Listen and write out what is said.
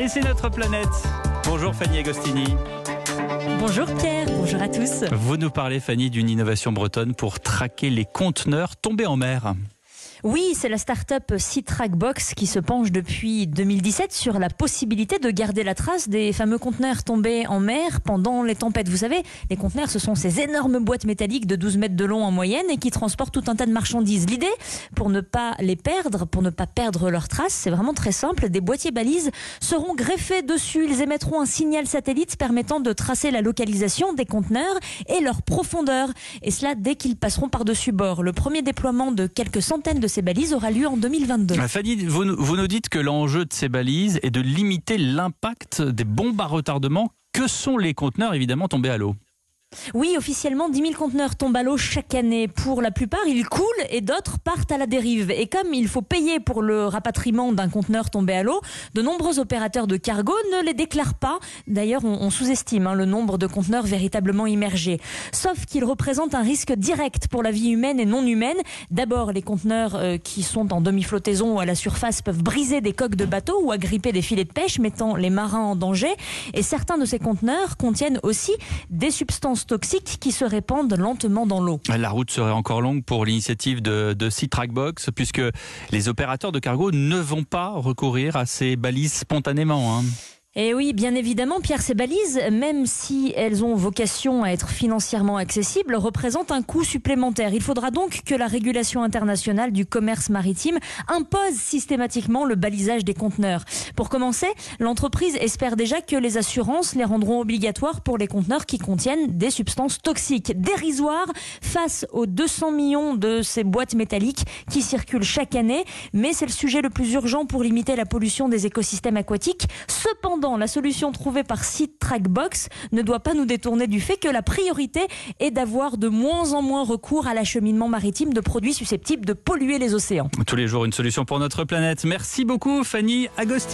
Et c'est notre planète. Bonjour Fanny Agostini. Bonjour Pierre, bonjour à tous. Vous nous parlez Fanny d'une innovation bretonne pour traquer les conteneurs tombés en mer. Oui, c'est la start-up Box qui se penche depuis 2017 sur la possibilité de garder la trace des fameux conteneurs tombés en mer pendant les tempêtes. Vous savez, les conteneurs, ce sont ces énormes boîtes métalliques de 12 mètres de long en moyenne et qui transportent tout un tas de marchandises. L'idée, pour ne pas les perdre, pour ne pas perdre leurs traces, c'est vraiment très simple. Des boîtiers balises seront greffés dessus. Ils émettront un signal satellite permettant de tracer la localisation des conteneurs et leur profondeur. Et cela dès qu'ils passeront par-dessus bord. Le premier déploiement de quelques centaines de ces balises aura lieu en 2022. Ah, Fanny, vous, vous nous dites que l'enjeu de ces balises est de limiter l'impact des bombes à retardement. Que sont les conteneurs évidemment tombés à l'eau? Oui, officiellement, 10 000 conteneurs tombent à l'eau chaque année. Pour la plupart, ils coulent et d'autres partent à la dérive. Et comme il faut payer pour le rapatriement d'un conteneur tombé à l'eau, de nombreux opérateurs de cargo ne les déclarent pas. D'ailleurs, on, sous-estime hein, le nombre de conteneurs véritablement immergés. Sauf qu'ils représentent un risque direct pour la vie humaine et non humaine. D'abord, les conteneurs euh, qui sont en demi-flottaison ou à la surface peuvent briser des coques de bateaux ou agripper des filets de pêche, mettant les marins en danger. Et certains de ces conteneurs contiennent aussi des substances toxiques qui se répandent lentement dans l'eau. La route serait encore longue pour l'initiative de, de Sea Trackbox puisque les opérateurs de cargo ne vont pas recourir à ces balises spontanément. Hein. Et oui, bien évidemment, Pierre, ces balises, même si elles ont vocation à être financièrement accessibles, représentent un coût supplémentaire. Il faudra donc que la régulation internationale du commerce maritime impose systématiquement le balisage des conteneurs. Pour commencer, l'entreprise espère déjà que les assurances les rendront obligatoires pour les conteneurs qui contiennent des substances toxiques, dérisoires face aux 200 millions de ces boîtes métalliques qui circulent chaque année. Mais c'est le sujet le plus urgent pour limiter la pollution des écosystèmes aquatiques. Cependant, la solution trouvée par Site Trackbox ne doit pas nous détourner du fait que la priorité est d'avoir de moins en moins recours à l'acheminement maritime de produits susceptibles de polluer les océans. Tous les jours, une solution pour notre planète. Merci beaucoup, Fanny Agostini.